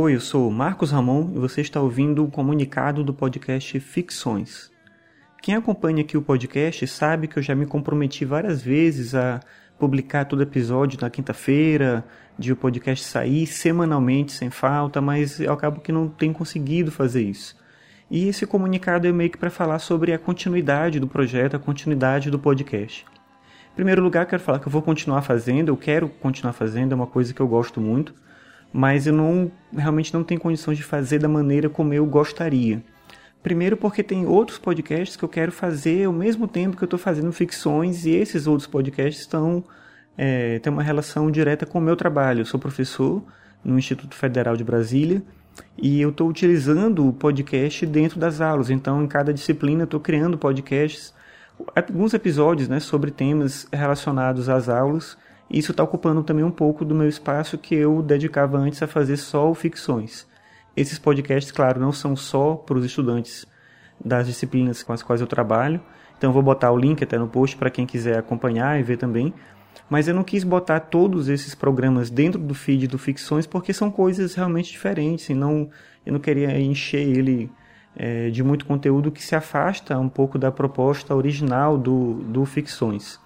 Oi, eu sou Marcos Ramon e você está ouvindo o comunicado do podcast Ficções. Quem acompanha aqui o podcast sabe que eu já me comprometi várias vezes a publicar todo episódio na quinta-feira, de o podcast sair semanalmente sem falta, mas eu acabo que não tenho conseguido fazer isso. E esse comunicado é meio que para falar sobre a continuidade do projeto, a continuidade do podcast. Em primeiro lugar, quero falar que eu vou continuar fazendo, eu quero continuar fazendo, é uma coisa que eu gosto muito mas eu não realmente não tenho condições de fazer da maneira como eu gostaria. Primeiro porque tem outros podcasts que eu quero fazer ao mesmo tempo que eu estou fazendo ficções e esses outros podcasts estão é, têm uma relação direta com o meu trabalho. Eu sou professor no Instituto Federal de Brasília e eu estou utilizando o podcast dentro das aulas. Então, em cada disciplina, estou criando podcasts, alguns episódios né, sobre temas relacionados às aulas isso está ocupando também um pouco do meu espaço que eu dedicava antes a fazer só ficções. Esses podcasts, claro, não são só para os estudantes das disciplinas com as quais eu trabalho, então eu vou botar o link até no post para quem quiser acompanhar e ver também. Mas eu não quis botar todos esses programas dentro do feed do Ficções porque são coisas realmente diferentes e não, eu não queria encher ele é, de muito conteúdo que se afasta um pouco da proposta original do, do Ficções.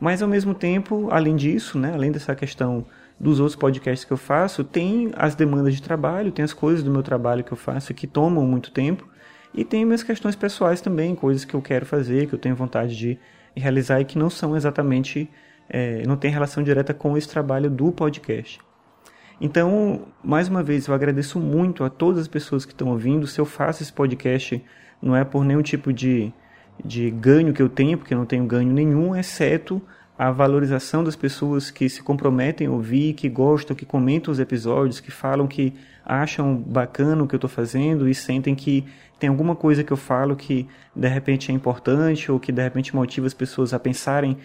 Mas ao mesmo tempo, além disso, né, além dessa questão dos outros podcasts que eu faço, tem as demandas de trabalho, tem as coisas do meu trabalho que eu faço que tomam muito tempo, e tem minhas questões pessoais também, coisas que eu quero fazer, que eu tenho vontade de realizar e que não são exatamente, é, não tem relação direta com esse trabalho do podcast. Então, mais uma vez, eu agradeço muito a todas as pessoas que estão ouvindo. Se eu faço esse podcast, não é por nenhum tipo de de ganho que eu tenho, porque eu não tenho ganho nenhum, exceto a valorização das pessoas que se comprometem a ouvir, que gostam, que comentam os episódios, que falam que acham bacana o que eu estou fazendo e sentem que tem alguma coisa que eu falo que de repente é importante ou que de repente motiva as pessoas a pensarem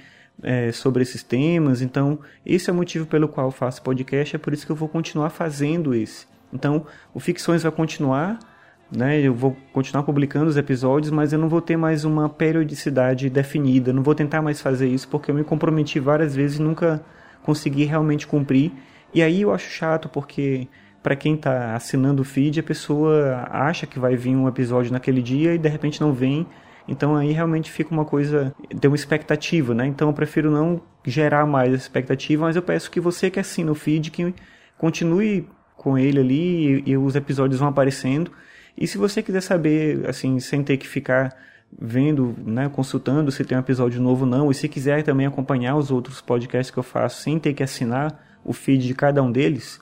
é, sobre esses temas. Então, esse é o motivo pelo qual eu faço podcast, é por isso que eu vou continuar fazendo esse. Então, o Ficções vai continuar, né? Eu vou continuar publicando os episódios, mas eu não vou ter mais uma periodicidade definida. Não vou tentar mais fazer isso porque eu me comprometi várias vezes e nunca consegui realmente cumprir. E aí eu acho chato porque para quem está assinando o feed, a pessoa acha que vai vir um episódio naquele dia e de repente não vem. Então aí realmente fica uma coisa, tem uma expectativa, né? Então eu prefiro não gerar mais expectativa, mas eu peço que você que assina o feed que continue com ele ali e, e os episódios vão aparecendo. E se você quiser saber, assim, sem ter que ficar vendo, né, consultando se tem um episódio novo ou não, e se quiser também acompanhar os outros podcasts que eu faço sem ter que assinar o feed de cada um deles,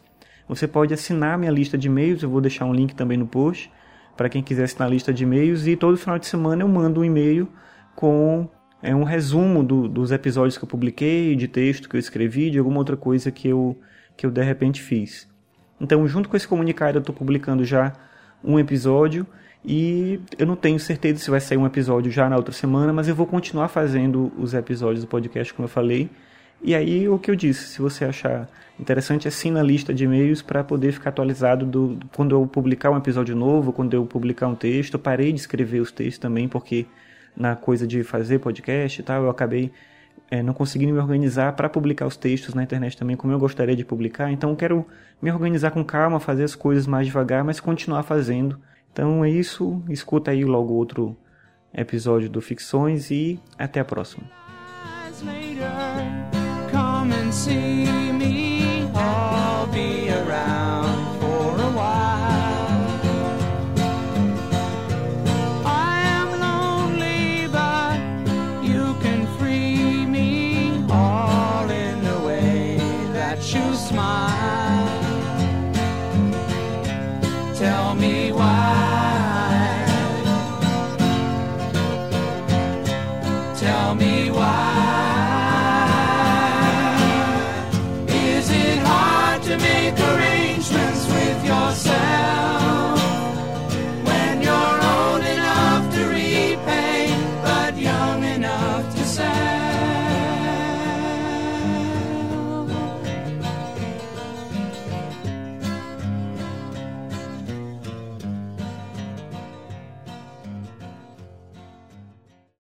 você pode assinar minha lista de e-mails, eu vou deixar um link também no post, para quem quiser assinar a lista de e-mails, e todo final de semana eu mando um e-mail com é, um resumo do, dos episódios que eu publiquei, de texto que eu escrevi, de alguma outra coisa que eu, que eu de repente fiz. Então, junto com esse comunicado, eu estou publicando já um episódio e eu não tenho certeza se vai sair um episódio já na outra semana, mas eu vou continuar fazendo os episódios do podcast, como eu falei. E aí, o que eu disse, se você achar interessante, assina a lista de e-mails para poder ficar atualizado do, quando eu publicar um episódio novo, quando eu publicar um texto. Eu parei de escrever os textos também, porque na coisa de fazer podcast e tal, eu acabei é, não conseguindo me organizar para publicar os textos na internet também como eu gostaria de publicar. Então quero me organizar com calma, fazer as coisas mais devagar, mas continuar fazendo. Então é isso. Escuta aí logo outro episódio do Ficções e até a próxima.